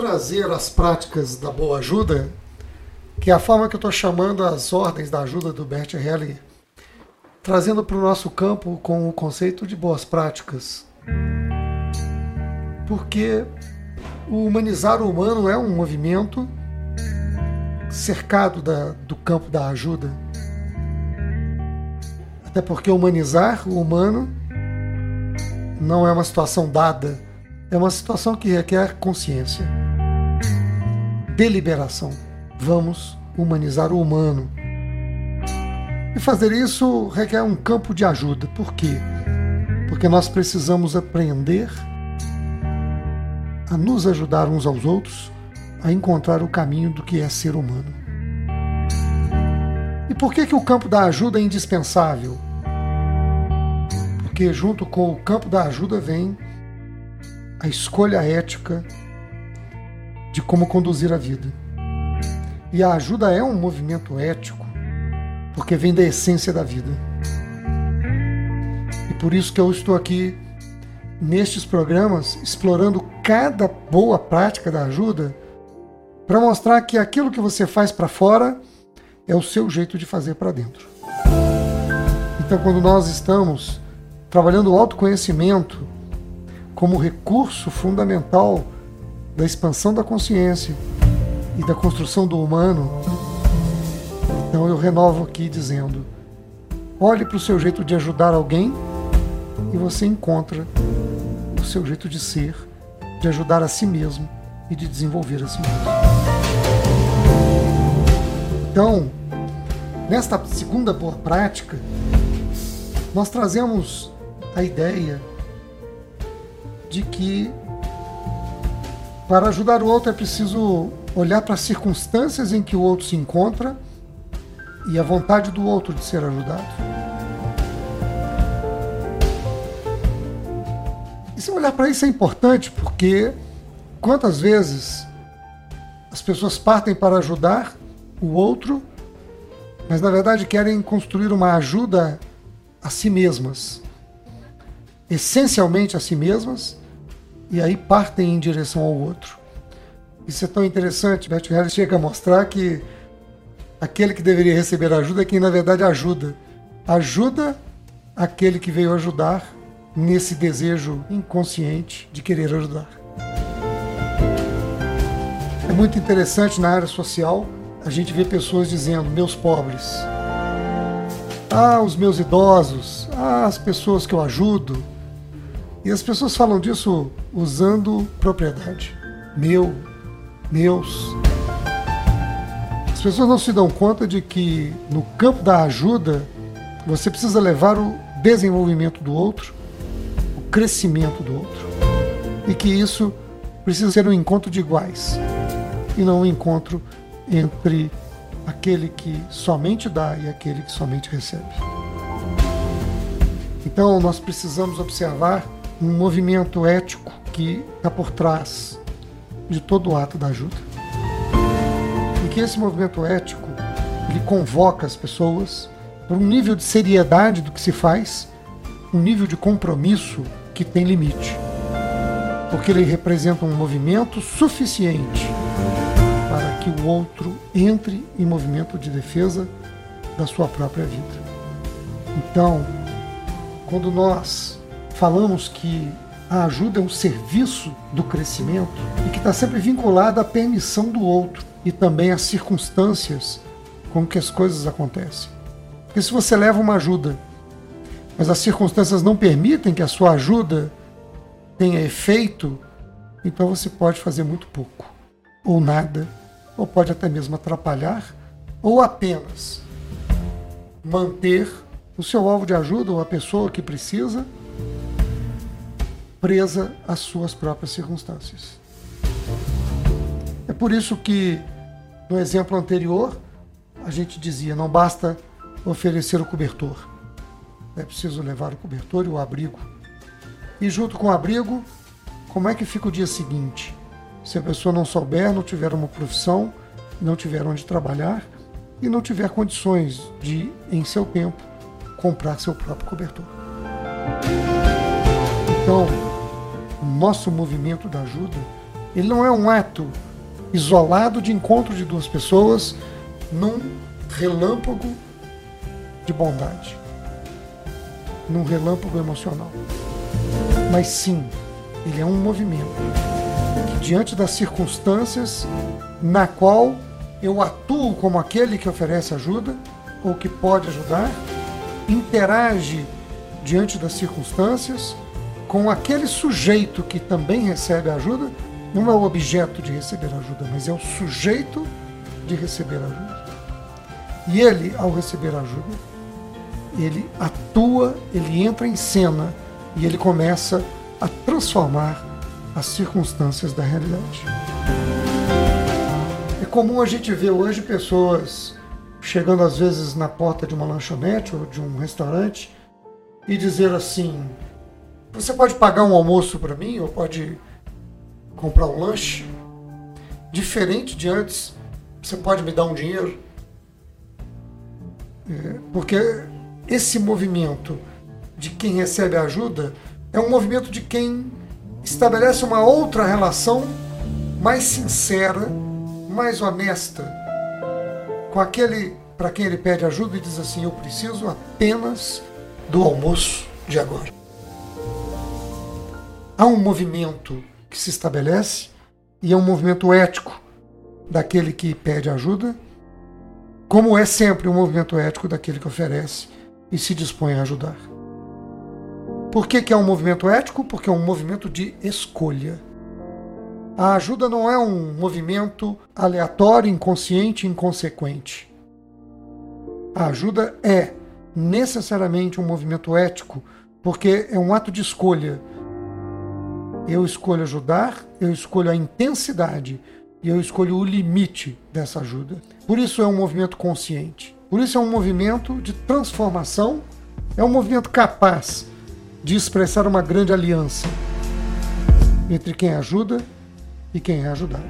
Trazer as práticas da boa ajuda, que é a forma que eu estou chamando as ordens da ajuda do Bert Hellinger, trazendo para o nosso campo com o conceito de boas práticas. Porque o humanizar o humano é um movimento cercado da, do campo da ajuda. Até porque humanizar o humano não é uma situação dada é uma situação que requer consciência, deliberação. Vamos humanizar o humano. E fazer isso requer um campo de ajuda. Por quê? Porque nós precisamos aprender a nos ajudar uns aos outros a encontrar o caminho do que é ser humano. E por que, que o campo da ajuda é indispensável? Porque junto com o campo da ajuda vem a escolha ética de como conduzir a vida. E a ajuda é um movimento ético, porque vem da essência da vida. E por isso que eu estou aqui nestes programas explorando cada boa prática da ajuda para mostrar que aquilo que você faz para fora é o seu jeito de fazer para dentro. Então, quando nós estamos trabalhando o autoconhecimento, como recurso fundamental da expansão da consciência e da construção do humano, então eu renovo aqui dizendo: olhe para o seu jeito de ajudar alguém e você encontra o seu jeito de ser, de ajudar a si mesmo e de desenvolver a si mesmo. Então, nesta segunda boa prática, nós trazemos a ideia de que para ajudar o outro é preciso olhar para as circunstâncias em que o outro se encontra e a vontade do outro de ser ajudado. E se olhar para isso é importante porque quantas vezes as pessoas partem para ajudar o outro, mas na verdade querem construir uma ajuda a si mesmas, essencialmente a si mesmas, e aí partem em direção ao outro. Isso é tão interessante. Bert Hellinger chega a mostrar que aquele que deveria receber ajuda é quem na verdade ajuda. Ajuda aquele que veio ajudar nesse desejo inconsciente de querer ajudar. É muito interessante na área social a gente ver pessoas dizendo: meus pobres, ah, os meus idosos, ah, as pessoas que eu ajudo, e as pessoas falam disso usando propriedade. Meu, meus. As pessoas não se dão conta de que no campo da ajuda você precisa levar o desenvolvimento do outro, o crescimento do outro. E que isso precisa ser um encontro de iguais e não um encontro entre aquele que somente dá e aquele que somente recebe. Então nós precisamos observar um movimento ético que está por trás de todo o ato da ajuda. E que esse movimento ético ele convoca as pessoas para um nível de seriedade do que se faz, um nível de compromisso que tem limite. Porque ele representa um movimento suficiente para que o outro entre em movimento de defesa da sua própria vida. Então, quando nós falamos que a ajuda é um serviço do crescimento e que está sempre vinculada à permissão do outro e também às circunstâncias com que as coisas acontecem. Porque se você leva uma ajuda, mas as circunstâncias não permitem que a sua ajuda tenha efeito, então você pode fazer muito pouco, ou nada, ou pode até mesmo atrapalhar, ou apenas manter o seu alvo de ajuda ou a pessoa que precisa presa às suas próprias circunstâncias. É por isso que, no exemplo anterior, a gente dizia: não basta oferecer o cobertor, é preciso levar o cobertor e o abrigo. E junto com o abrigo, como é que fica o dia seguinte? Se a pessoa não souber, não tiver uma profissão, não tiver onde trabalhar e não tiver condições de, em seu tempo, comprar seu próprio cobertor. Então, o nosso movimento da ajuda, ele não é um ato isolado de encontro de duas pessoas num relâmpago de bondade, num relâmpago emocional. Mas sim, ele é um movimento que, diante das circunstâncias na qual eu atuo como aquele que oferece ajuda ou que pode ajudar, interage diante das circunstâncias com aquele sujeito que também recebe ajuda, não é o objeto de receber ajuda, mas é o sujeito de receber ajuda. E ele, ao receber ajuda, ele atua, ele entra em cena e ele começa a transformar as circunstâncias da realidade. É comum a gente ver hoje pessoas chegando às vezes na porta de uma lanchonete ou de um restaurante e dizer assim: Você pode pagar um almoço para mim ou pode comprar um lanche? Diferente de antes, você pode me dar um dinheiro? É, porque esse movimento de quem recebe ajuda é um movimento de quem estabelece uma outra relação mais sincera, mais honesta com aquele para quem ele pede ajuda e diz assim: Eu preciso apenas do almoço de agora. Há um movimento que se estabelece e é um movimento ético daquele que pede ajuda, como é sempre um movimento ético daquele que oferece e se dispõe a ajudar. Por que, que é um movimento ético? Porque é um movimento de escolha. A ajuda não é um movimento aleatório, inconsciente, inconsequente. A ajuda é necessariamente um movimento ético, porque é um ato de escolha. Eu escolho ajudar, eu escolho a intensidade e eu escolho o limite dessa ajuda. Por isso é um movimento consciente. Por isso é um movimento de transformação, é um movimento capaz de expressar uma grande aliança entre quem ajuda e quem é ajudado.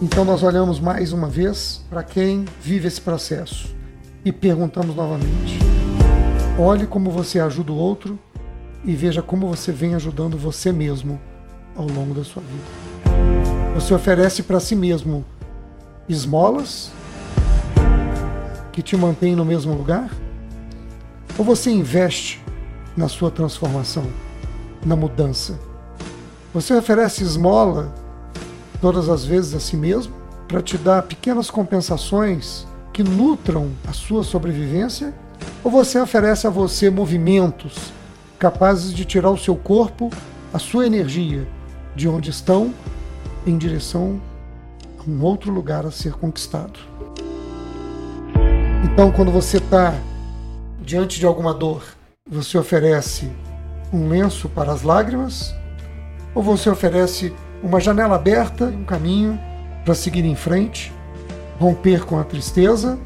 Então nós olhamos mais uma vez para quem vive esse processo e perguntamos novamente: olhe como você ajuda o outro e veja como você vem ajudando você mesmo ao longo da sua vida. Você oferece para si mesmo esmolas que te mantêm no mesmo lugar? Ou você investe na sua transformação, na mudança? Você oferece esmola todas as vezes a si mesmo para te dar pequenas compensações que nutram a sua sobrevivência? Ou você oferece a você movimentos capazes de tirar o seu corpo, a sua energia de onde estão em direção a um outro lugar a ser conquistado? Então, quando você está diante de alguma dor, você oferece um lenço para as lágrimas ou você oferece uma janela aberta, um caminho para seguir em frente, romper com a tristeza,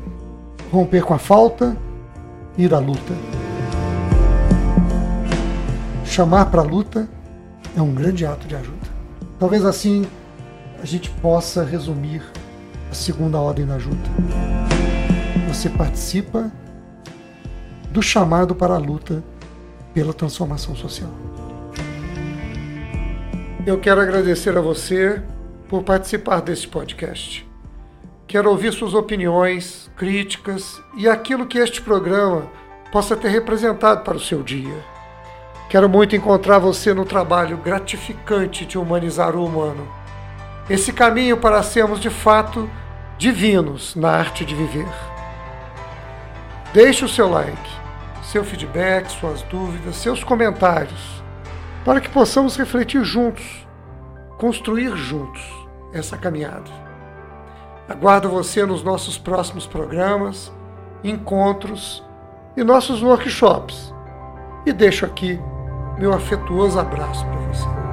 romper com a falta, ir à luta. Chamar para a luta é um grande ato de ajuda. Talvez assim a gente possa resumir a segunda ordem da ajuda. Você participa do chamado para a luta pela transformação social. Eu quero agradecer a você por participar deste podcast. Quero ouvir suas opiniões, críticas e aquilo que este programa possa ter representado para o seu dia. Quero muito encontrar você no trabalho gratificante de humanizar o humano. Esse caminho para sermos de fato divinos na arte de viver. Deixe o seu like, seu feedback, suas dúvidas, seus comentários para que possamos refletir juntos, construir juntos essa caminhada. Aguardo você nos nossos próximos programas, encontros e nossos workshops. E deixo aqui meu afetuoso abraço para você.